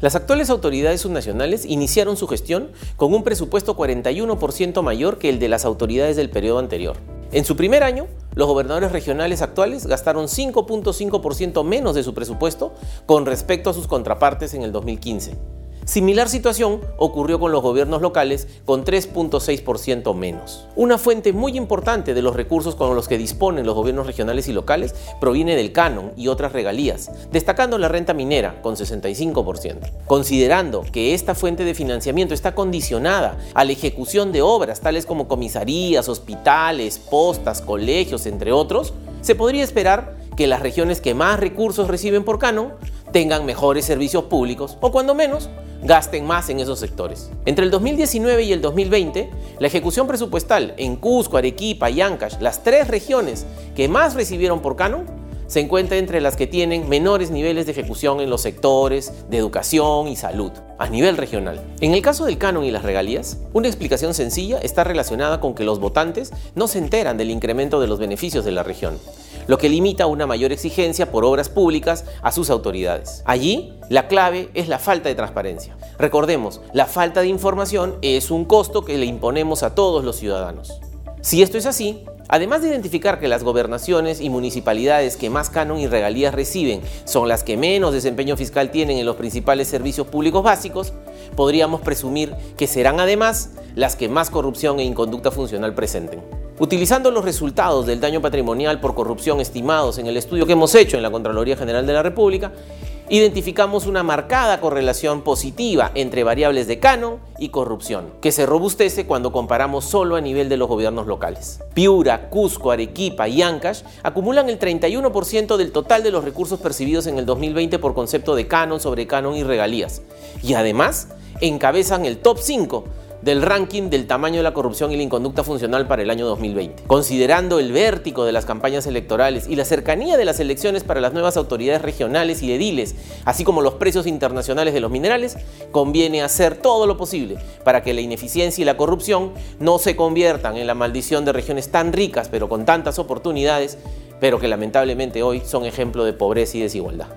Las actuales autoridades subnacionales iniciaron su gestión con un presupuesto 41% mayor que el de las autoridades del periodo anterior. En su primer año, los gobernadores regionales actuales gastaron 5.5% menos de su presupuesto con respecto a sus contrapartes en el 2015. Similar situación ocurrió con los gobiernos locales con 3.6% menos. Una fuente muy importante de los recursos con los que disponen los gobiernos regionales y locales proviene del canon y otras regalías, destacando la renta minera con 65%. Considerando que esta fuente de financiamiento está condicionada a la ejecución de obras tales como comisarías, hospitales, postas, colegios, entre otros, se podría esperar que las regiones que más recursos reciben por canon tengan mejores servicios públicos o cuando menos gasten más en esos sectores. Entre el 2019 y el 2020, la ejecución presupuestal en Cusco, Arequipa y Ancash, las tres regiones que más recibieron por canon, se encuentra entre las que tienen menores niveles de ejecución en los sectores de educación y salud, a nivel regional. En el caso del canon y las regalías, una explicación sencilla está relacionada con que los votantes no se enteran del incremento de los beneficios de la región lo que limita una mayor exigencia por obras públicas a sus autoridades. Allí, la clave es la falta de transparencia. Recordemos, la falta de información es un costo que le imponemos a todos los ciudadanos. Si esto es así, Además de identificar que las gobernaciones y municipalidades que más canon y regalías reciben son las que menos desempeño fiscal tienen en los principales servicios públicos básicos, podríamos presumir que serán además las que más corrupción e inconducta funcional presenten. Utilizando los resultados del daño patrimonial por corrupción estimados en el estudio que hemos hecho en la Contraloría General de la República, identificamos una marcada correlación positiva entre variables de canon y corrupción, que se robustece cuando comparamos solo a nivel de los gobiernos locales. Piura, Cusco, Arequipa y Ancash acumulan el 31% del total de los recursos percibidos en el 2020 por concepto de canon, sobre canon y regalías. Y además, encabezan el top 5 del ranking del tamaño de la corrupción y la inconducta funcional para el año 2020. Considerando el vértigo de las campañas electorales y la cercanía de las elecciones para las nuevas autoridades regionales y ediles, así como los precios internacionales de los minerales, conviene hacer todo lo posible para que la ineficiencia y la corrupción no se conviertan en la maldición de regiones tan ricas pero con tantas oportunidades, pero que lamentablemente hoy son ejemplo de pobreza y desigualdad.